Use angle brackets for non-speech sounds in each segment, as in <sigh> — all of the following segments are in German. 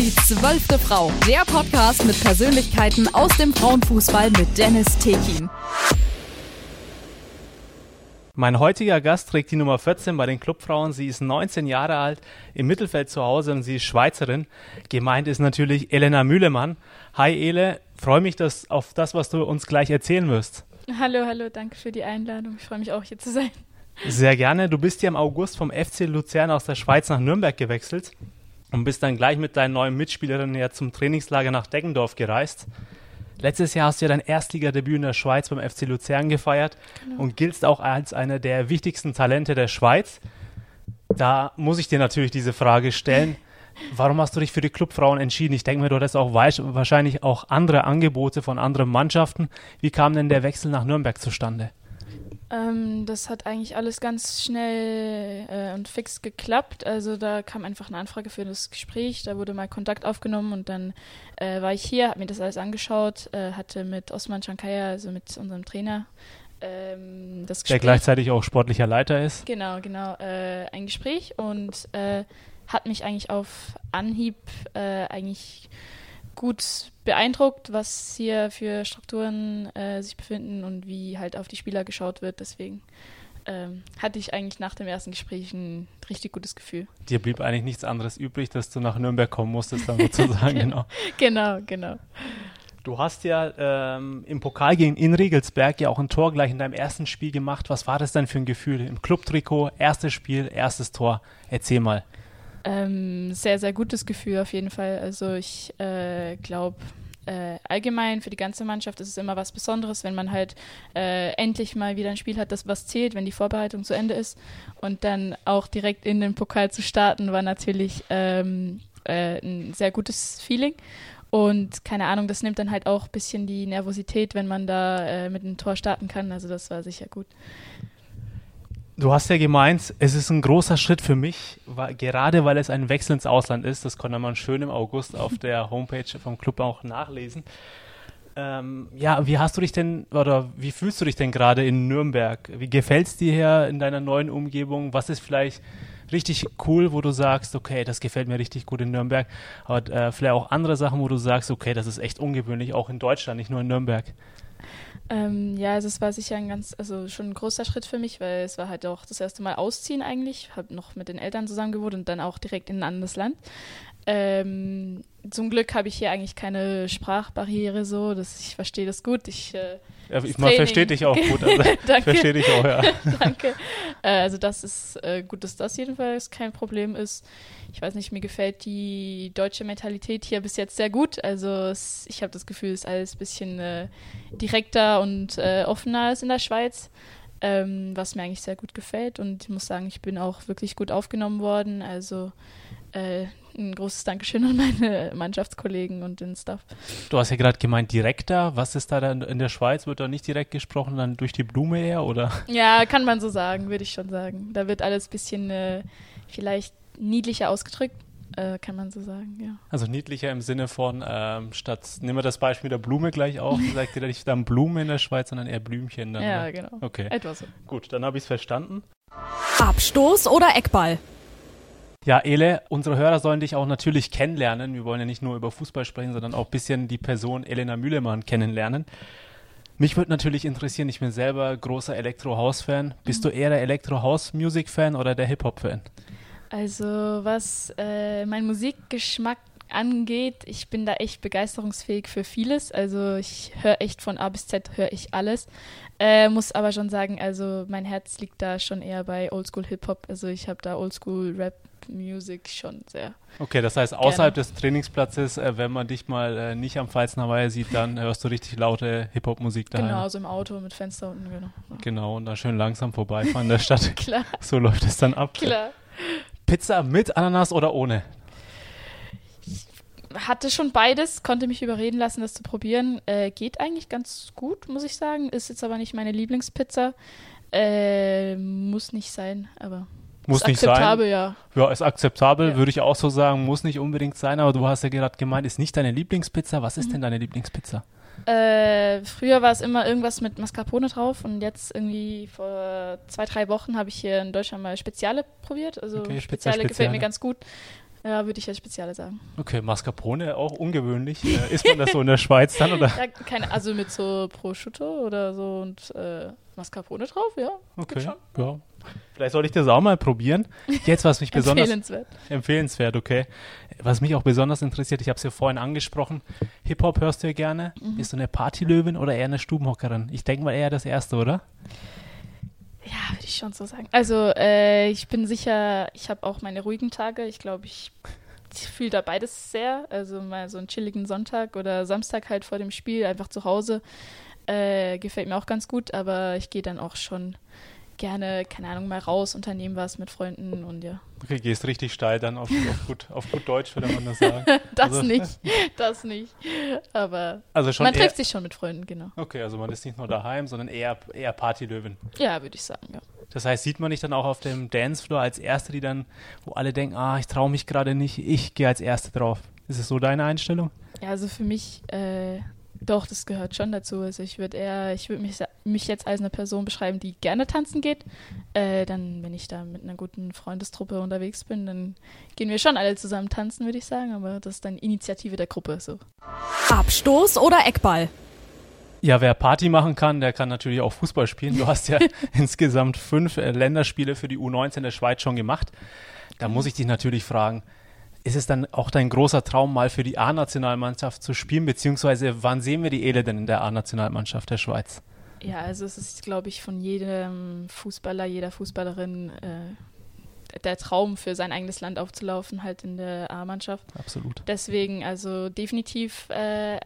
Die zwölfte Frau, der Podcast mit Persönlichkeiten aus dem Frauenfußball mit Dennis Tekin. Mein heutiger Gast trägt die Nummer 14 bei den Clubfrauen. Sie ist 19 Jahre alt, im Mittelfeld zu Hause und sie ist Schweizerin. Gemeint ist natürlich Elena Mühlemann. Hi Ele, freue mich dass, auf das, was du uns gleich erzählen wirst. Hallo, hallo, danke für die Einladung. Ich freue mich auch hier zu sein. Sehr gerne. Du bist ja im August vom FC Luzern aus der Schweiz nach Nürnberg gewechselt und bist dann gleich mit deinen neuen Mitspielerinnen ja zum Trainingslager nach Deggendorf gereist. Letztes Jahr hast du ja dein Erstligadebüt in der Schweiz beim FC Luzern gefeiert genau. und giltst auch als einer der wichtigsten Talente der Schweiz. Da muss ich dir natürlich diese Frage stellen. <laughs> Warum hast du dich für die Clubfrauen entschieden? Ich denke mir, du hattest auch wahrscheinlich auch andere Angebote von anderen Mannschaften. Wie kam denn der Wechsel nach Nürnberg zustande? Ähm, das hat eigentlich alles ganz schnell äh, und fix geklappt. Also da kam einfach eine Anfrage für das Gespräch, da wurde mal Kontakt aufgenommen und dann äh, war ich hier, habe mir das alles angeschaut, äh, hatte mit Osman Shankaya, also mit unserem Trainer, ähm, das Gespräch. Der gleichzeitig auch sportlicher Leiter ist. Genau, genau, äh, ein Gespräch und äh, hat mich eigentlich auf Anhieb äh, eigentlich gut beeindruckt, was hier für Strukturen äh, sich befinden und wie halt auf die Spieler geschaut wird. Deswegen ähm, hatte ich eigentlich nach dem ersten Gespräch ein richtig gutes Gefühl. Dir blieb eigentlich nichts anderes übrig, dass du nach Nürnberg kommen musstest, dann sozusagen. <laughs> genau. genau, genau. Du hast ja ähm, im Pokal gegen in Regelsberg ja auch ein Tor gleich in deinem ersten Spiel gemacht. Was war das denn für ein Gefühl? Im Clubtrikot, erstes Spiel, erstes Tor. Erzähl mal. Ähm, sehr, sehr gutes Gefühl auf jeden Fall. Also ich äh, glaube, äh, allgemein für die ganze Mannschaft ist es immer was Besonderes, wenn man halt äh, endlich mal wieder ein Spiel hat, das was zählt, wenn die Vorbereitung zu Ende ist. Und dann auch direkt in den Pokal zu starten, war natürlich ähm, äh, ein sehr gutes Feeling. Und keine Ahnung, das nimmt dann halt auch ein bisschen die Nervosität, wenn man da äh, mit einem Tor starten kann. Also das war sicher gut. Du hast ja gemeint, es ist ein großer Schritt für mich, weil, gerade weil es ein Wechsel ins Ausland ist. Das konnte man schön im August auf der Homepage vom Club auch nachlesen. Ähm, ja, wie hast du dich denn oder wie fühlst du dich denn gerade in Nürnberg? Wie gefällt es dir hier in deiner neuen Umgebung? Was ist vielleicht richtig cool, wo du sagst, okay, das gefällt mir richtig gut in Nürnberg, aber äh, vielleicht auch andere Sachen, wo du sagst, okay, das ist echt ungewöhnlich, auch in Deutschland, nicht nur in Nürnberg. Ähm, ja, also es war sicher ein ganz, also schon ein großer Schritt für mich, weil es war halt auch das erste Mal ausziehen eigentlich. Habe noch mit den Eltern zusammen gewohnt und dann auch direkt in ein anderes Land. Ähm, zum Glück habe ich hier eigentlich keine Sprachbarriere so, dass ich verstehe das gut. Ich, äh, ja, ich man versteht dich auch gut. Also <laughs> ich verstehe dich auch, ja. <laughs> Danke. Äh, also das ist äh, gut, dass das jedenfalls kein Problem ist. Ich weiß nicht, mir gefällt die deutsche Mentalität hier bis jetzt sehr gut. Also es, ich habe das Gefühl, es ist alles ein bisschen äh, direkter und äh, offener als in der Schweiz. Ähm, was mir eigentlich sehr gut gefällt. Und ich muss sagen, ich bin auch wirklich gut aufgenommen worden. Also äh, ein großes Dankeschön an meine Mannschaftskollegen und den Staff. Du hast ja gerade gemeint, direkter. Was ist da dann in der Schweiz? Wird da nicht direkt gesprochen, dann durch die Blume eher, oder? Ja, kann man so sagen, würde ich schon sagen. Da wird alles ein bisschen äh, vielleicht niedlicher ausgedrückt. Äh, kann man so sagen, ja. Also niedlicher im Sinne von, ähm, statt, nehmen wir das Beispiel der Blume gleich auf, <laughs> sagt ihr nicht dann Blume in der Schweiz, sondern eher Blümchen. Dann, ja, ne? genau. Okay. Etwas so. Gut, dann habe ich es verstanden. Abstoß oder Eckball? Ja, Ele, unsere Hörer sollen dich auch natürlich kennenlernen. Wir wollen ja nicht nur über Fußball sprechen, sondern auch ein bisschen die Person Elena Mühlemann kennenlernen. Mich würde natürlich interessieren, ich bin selber großer Elektro-House-Fan. Bist mhm. du eher der Elektro-House-Music-Fan oder der Hip-Hop-Fan? Also was äh, mein Musikgeschmack angeht, ich bin da echt begeisterungsfähig für vieles. Also ich höre echt von A bis Z, höre ich alles. Äh, muss aber schon sagen, also mein Herz liegt da schon eher bei Oldschool Hip-Hop. Also ich habe da Oldschool Rap Music schon sehr. Okay, das heißt, außerhalb gerne. des Trainingsplatzes, äh, wenn man dich mal äh, nicht am Pfalzner Weiher sieht, dann <laughs> hörst du richtig laute Hip-Hop-Musik da. Genau, so im Auto mit Fenster unten, genau. Ja. Genau, und dann schön langsam vorbeifahren in der <laughs> Stadt. Klar. So läuft es dann ab. Klar. Pizza mit Ananas oder ohne? Hatte schon beides, konnte mich überreden lassen, das zu probieren. Äh, geht eigentlich ganz gut, muss ich sagen. Ist jetzt aber nicht meine Lieblingspizza. Äh, muss nicht sein, aber muss ist nicht akzeptabel, sein. ja. Ja, ist akzeptabel, ja. würde ich auch so sagen. Muss nicht unbedingt sein, aber du hast ja gerade gemeint, ist nicht deine Lieblingspizza. Was ist mhm. denn deine Lieblingspizza? Äh, früher war es immer irgendwas mit Mascarpone drauf und jetzt irgendwie vor zwei, drei Wochen habe ich hier in Deutschland mal Speziale probiert. Also okay, Speziale, Speziale gefällt mir ganz gut. Ja, würde ich als Speziale sagen. Okay, Mascarpone auch ungewöhnlich. Äh, ist man das so in der Schweiz dann oder? <laughs> Ja, keine, also mit so Prosciutto oder so und äh, Mascarpone drauf, ja. Okay. Ja. Vielleicht sollte ich das auch mal probieren. Jetzt, was mich besonders. Empfehlenswert. Empfehlenswert, okay. Was mich auch besonders interessiert, ich habe es ja vorhin angesprochen. Hip-Hop hörst du ja gerne. Mhm. Bist du eine Partylöwin oder eher eine Stubenhockerin? Ich denke mal eher das erste, oder? Ich schon so sagen. Also, äh, ich bin sicher, ich habe auch meine ruhigen Tage. Ich glaube, ich, ich fühle da beides sehr. Also mal so einen chilligen Sonntag oder Samstag halt vor dem Spiel, einfach zu Hause. Äh, gefällt mir auch ganz gut, aber ich gehe dann auch schon gerne, keine Ahnung, mal raus, unternehmen was mit Freunden und ja. Okay, gehst richtig steil dann auf, <laughs> auf, gut, auf gut Deutsch, würde man das sagen. <laughs> Das Also- nicht, das nicht. Aber Also schon man eher, trifft sich schon mit Freunden, genau. Okay, also man ist nicht nur daheim, sondern eher, eher Partylöwin. Ja, würde ich sagen, ja. Das heißt, sieht man dich dann auch auf dem Dancefloor als Erste, die dann, wo alle denken, ah, ich traue mich gerade nicht, ich gehe als Erste drauf. Ist es so deine Einstellung? Ja, also für mich, äh, doch, das gehört schon dazu. Also ich würde eher, ich würde mich, mich jetzt als eine Person beschreiben, die gerne tanzen geht. Äh, dann, wenn ich da mit einer guten Freundestruppe unterwegs bin, dann gehen wir schon alle zusammen tanzen, würde ich sagen. Aber das ist dann Initiative der Gruppe. So. Abstoß oder Eckball? Ja, wer Party machen kann, der kann natürlich auch Fußball spielen. Du hast ja <laughs> <laughs> insgesamt fünf äh, Länderspiele für die U19 der Schweiz schon gemacht. Da muss ich dich natürlich fragen, ist es dann auch dein großer Traum, mal für die A-Nationalmannschaft zu spielen, beziehungsweise wann sehen wir die Ele denn in der A-Nationalmannschaft der Schweiz? Ja, also es ist, glaube ich, von jedem Fußballer, jeder Fußballerin äh, der Traum, für sein eigenes Land aufzulaufen, halt in der A-Mannschaft. Absolut. Deswegen, also definitiv äh,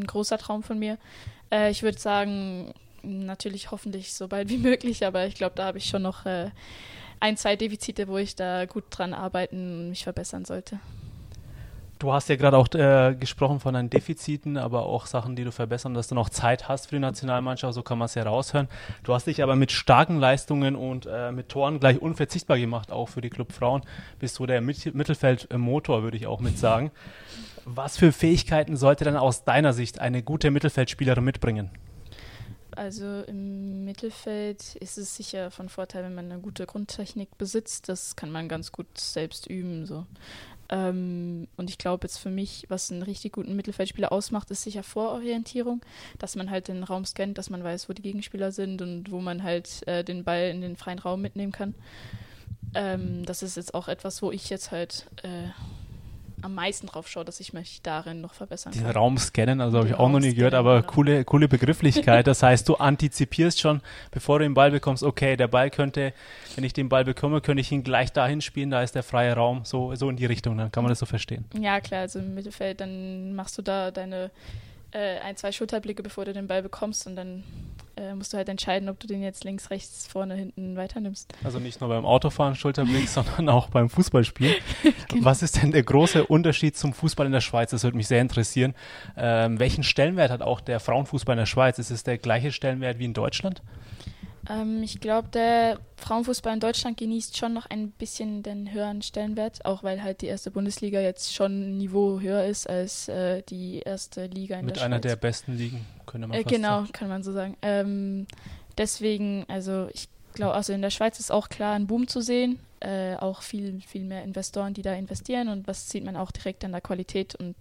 ein großer Traum von mir. Äh, ich würde sagen, natürlich hoffentlich so bald wie <laughs> möglich, aber ich glaube, da habe ich schon noch äh, ein, zwei Defizite, wo ich da gut dran arbeiten und mich verbessern sollte. Du hast ja gerade auch äh, gesprochen von deinen Defiziten, aber auch Sachen, die du verbessern, dass du noch Zeit hast für die Nationalmannschaft, so kann man es ja raushören. Du hast dich aber mit starken Leistungen und äh, mit Toren gleich unverzichtbar gemacht, auch für die Club Frauen. Bist du der Mit Mittelfeldmotor, würde ich auch mit sagen. Was für Fähigkeiten sollte dann aus deiner Sicht eine gute Mittelfeldspielerin mitbringen? Also im Mittelfeld ist es sicher von Vorteil, wenn man eine gute Grundtechnik besitzt. Das kann man ganz gut selbst üben. So. Ähm, und ich glaube jetzt für mich, was einen richtig guten Mittelfeldspieler ausmacht, ist sicher Vororientierung, dass man halt den Raum scannt, dass man weiß, wo die Gegenspieler sind und wo man halt äh, den Ball in den freien Raum mitnehmen kann. Ähm, das ist jetzt auch etwas, wo ich jetzt halt äh, am meisten drauf schaue, dass ich mich darin noch verbessern Den kann. Raum scannen, also habe ich Den auch noch nie gehört, aber genau. coole, coole Begrifflichkeit. Das heißt, du antizipierst schon, bevor du den Ball bekommst, okay, der Ball könnte, wenn ich den Ball bekomme, könnte ich ihn gleich dahin spielen, da ist der freie Raum, so, so in die Richtung, dann kann man das so verstehen. Ja, klar, also im Mittelfeld, dann machst du da deine äh, ein, zwei Schulterblicke, bevor du den Ball bekommst und dann äh, musst du halt entscheiden, ob du den jetzt links, rechts, vorne, hinten weiternimmst. Also nicht nur beim Autofahren Schulterblick, <laughs> sondern auch beim Fußballspielen. <laughs> Genau. Was ist denn der große Unterschied zum Fußball in der Schweiz? Das würde mich sehr interessieren. Ähm, welchen Stellenwert hat auch der Frauenfußball in der Schweiz? Ist es der gleiche Stellenwert wie in Deutschland? Ähm, ich glaube, der Frauenfußball in Deutschland genießt schon noch ein bisschen den höheren Stellenwert, auch weil halt die erste Bundesliga jetzt schon ein Niveau höher ist als äh, die erste Liga in Mit der Schweiz. einer der besten Ligen, könnte man Äh, fast genau, sagen. kann man so sagen. Ähm, deswegen, also ich glaube, also in der Schweiz ist auch klar ein Boom zu sehen. Äh, auch viel, viel mehr Investoren, die da investieren und was sieht man auch direkt an der Qualität und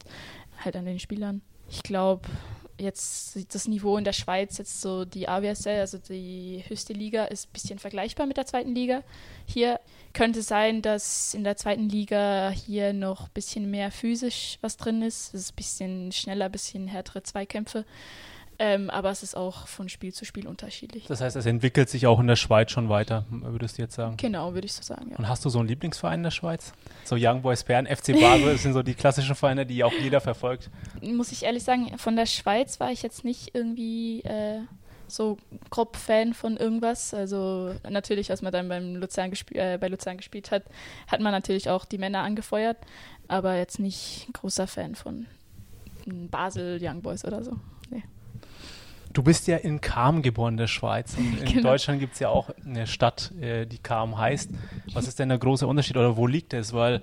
halt an den Spielern. Ich glaube, jetzt das Niveau in der Schweiz, jetzt so die AWSL, also die höchste Liga, ist ein bisschen vergleichbar mit der zweiten Liga. Hier könnte sein, dass in der zweiten Liga hier noch ein bisschen mehr physisch was drin ist. Es ist ein bisschen schneller, ein bisschen härtere Zweikämpfe. Ähm, aber es ist auch von Spiel zu Spiel unterschiedlich. Das heißt, es entwickelt sich auch in der Schweiz schon weiter, würdest du jetzt sagen? Genau, würde ich so sagen, ja. Und hast du so einen Lieblingsverein in der Schweiz? So Young Boys Bern, FC Basel, <laughs> sind so die klassischen Vereine, die auch jeder verfolgt. Muss ich ehrlich sagen, von der Schweiz war ich jetzt nicht irgendwie äh, so grob Fan von irgendwas. Also natürlich, als man dann beim Luzern äh, bei Luzern gespielt hat, hat man natürlich auch die Männer angefeuert, aber jetzt nicht großer Fan von Basel Young Boys oder so. Nee. Du bist ja in Cham geboren, in der Schweiz. Und in Genau. Deutschland gibt es ja auch eine Stadt, äh, die Cham heißt. Was ist denn der große Unterschied oder wo liegt es? Weil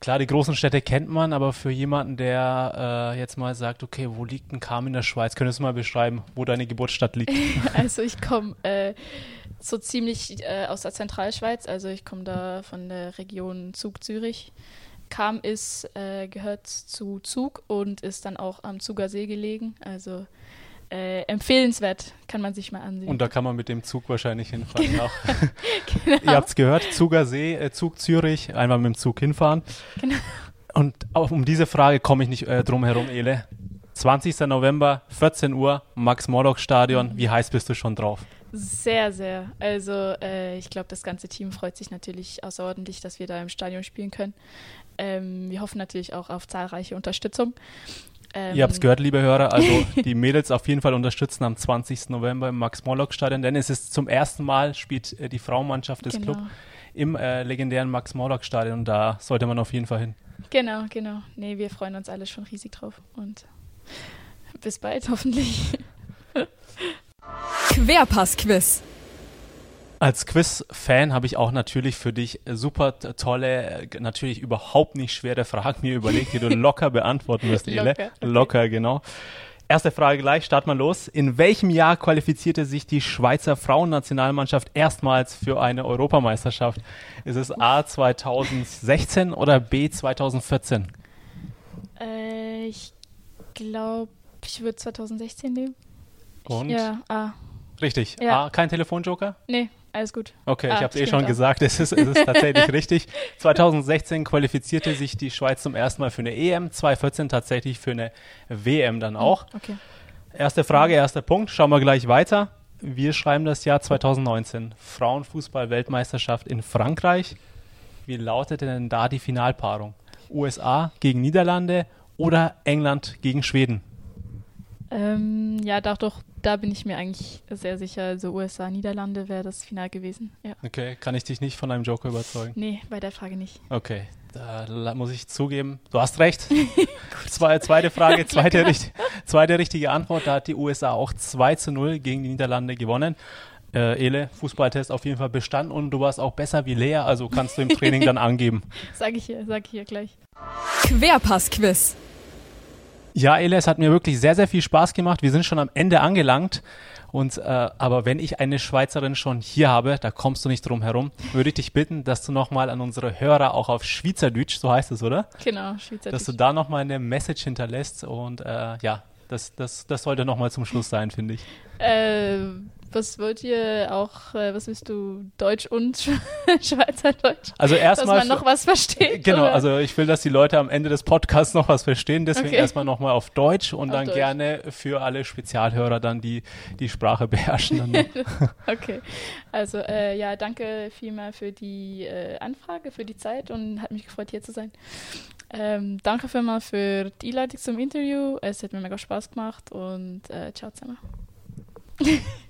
klar, die großen Städte kennt man, aber für jemanden, der äh, jetzt mal sagt, okay, wo liegt ein Cham in der Schweiz? Könntest du mal beschreiben, wo deine Geburtsstadt liegt? <laughs> Also ich komme äh, so ziemlich äh, aus der Zentralschweiz, also ich komme da von der Region Zug Zürich. Kam ist, äh, gehört zu Zug und ist dann auch am Zuger See gelegen. Also äh, empfehlenswert, kann man sich mal ansehen. Und da kann man mit dem Zug wahrscheinlich hinfahren. <laughs> Genau. genau. Ihr habt es gehört, Zuger See, äh, Zug Zürich, einmal mit dem Zug hinfahren. Genau. Und auch um diese Frage komme ich nicht äh, drum herum, Ele. 20. November, 14 Uhr, Max-Morlock-Stadion. Wie heiß bist du schon drauf? Sehr, sehr. Also äh, ich glaube, das ganze Team freut sich natürlich außerordentlich, dass wir da im Stadion spielen können. Ähm, wir hoffen natürlich auch auf zahlreiche Unterstützung. Ähm, Ihr habt es gehört, liebe Hörer, also <laughs> die Mädels auf jeden Fall unterstützen am 20. November im Max-Morlock-Stadion, denn es ist zum ersten Mal, spielt äh, die Frauenmannschaft des genau. Clubs im äh, legendären Max-Morlock-Stadion. Da sollte man auf jeden Fall hin. Genau, genau. Nee, wir freuen uns alle schon riesig drauf und bis bald hoffentlich. Querpass-Quiz. Als Quiz-Fan habe ich auch natürlich für dich super tolle, natürlich überhaupt nicht schwere Fragen mir überlegt, die du <laughs> locker beantworten wirst, Ele. Locker, okay. locker, genau. Erste Frage gleich, start mal los. In welchem Jahr qualifizierte sich die Schweizer Frauennationalmannschaft erstmals für eine Europameisterschaft? Ist es A 2016 oder B 2014? Äh, ich glaube, ich würde 2016 nehmen. Und? Ja, A. Richtig. Ja. A, kein Telefonjoker? Nee. Alles gut. Okay, ah, ich habe es eh schon auch. gesagt, es ist, es ist tatsächlich <laughs> richtig. 2016 qualifizierte sich die Schweiz zum ersten Mal für eine EM, 2014 tatsächlich für eine WM dann hm, auch. Okay. Erste Frage, erster Punkt. Schauen wir gleich weiter. Wir schreiben das Jahr 2019. Frauenfußball-Weltmeisterschaft in Frankreich. Wie lautete denn da die Finalpaarung? USA gegen Niederlande oder England gegen Schweden? Ähm, ja, doch, doch, da bin ich mir eigentlich sehr sicher. Also USA, Niederlande wäre das Final gewesen. Ja. Okay, kann ich dich nicht von einem Joker überzeugen? Nee, bei der Frage nicht. Okay, da muss ich zugeben, du hast recht. <laughs> Zwei, zweite Frage, <laughs> zweite, richt, zweite richtige Antwort. Da hat die USA auch 2 zu 0 gegen die Niederlande gewonnen. Äh, Ele, Fußballtest auf jeden Fall bestanden und du warst auch besser wie Lea, also kannst du im Training dann <laughs> angeben. Sag ich hier, sag ich hier gleich. Querpass-Quiz. Ja, Elias, hat mir wirklich sehr, sehr viel Spaß gemacht. Wir sind schon am Ende angelangt. Und äh, aber wenn ich eine Schweizerin schon hier habe, da kommst du nicht drum herum, würde ich dich bitten, dass du nochmal an unsere Hörer auch auf Schweizerdeutsch, so heißt es, oder? Genau, Schweizerdeutsch. Dass du da nochmal eine Message hinterlässt und äh, ja, das, das, das sollte nochmal zum Schluss sein, finde ich. Äh, was wollt ihr auch, äh, was willst du, Deutsch und <laughs> Schweizerdeutsch? Also erstmal. Dass man noch was versteht. Genau, oder? also ich will, dass die Leute am Ende des Podcasts noch was verstehen, deswegen okay. erstmal nochmal auf Deutsch und auf dann Deutsch. gerne für alle Spezialhörer dann die, die Sprache beherrschen. <laughs> okay, also äh, ja, danke vielmal für die äh, Anfrage, für die Zeit und hat mich gefreut, hier zu sein. Ähm, danke vielmals für die Einladung zum Interview. Es hat mir mega Spaß gemacht und äh, ciao zusammen. <laughs>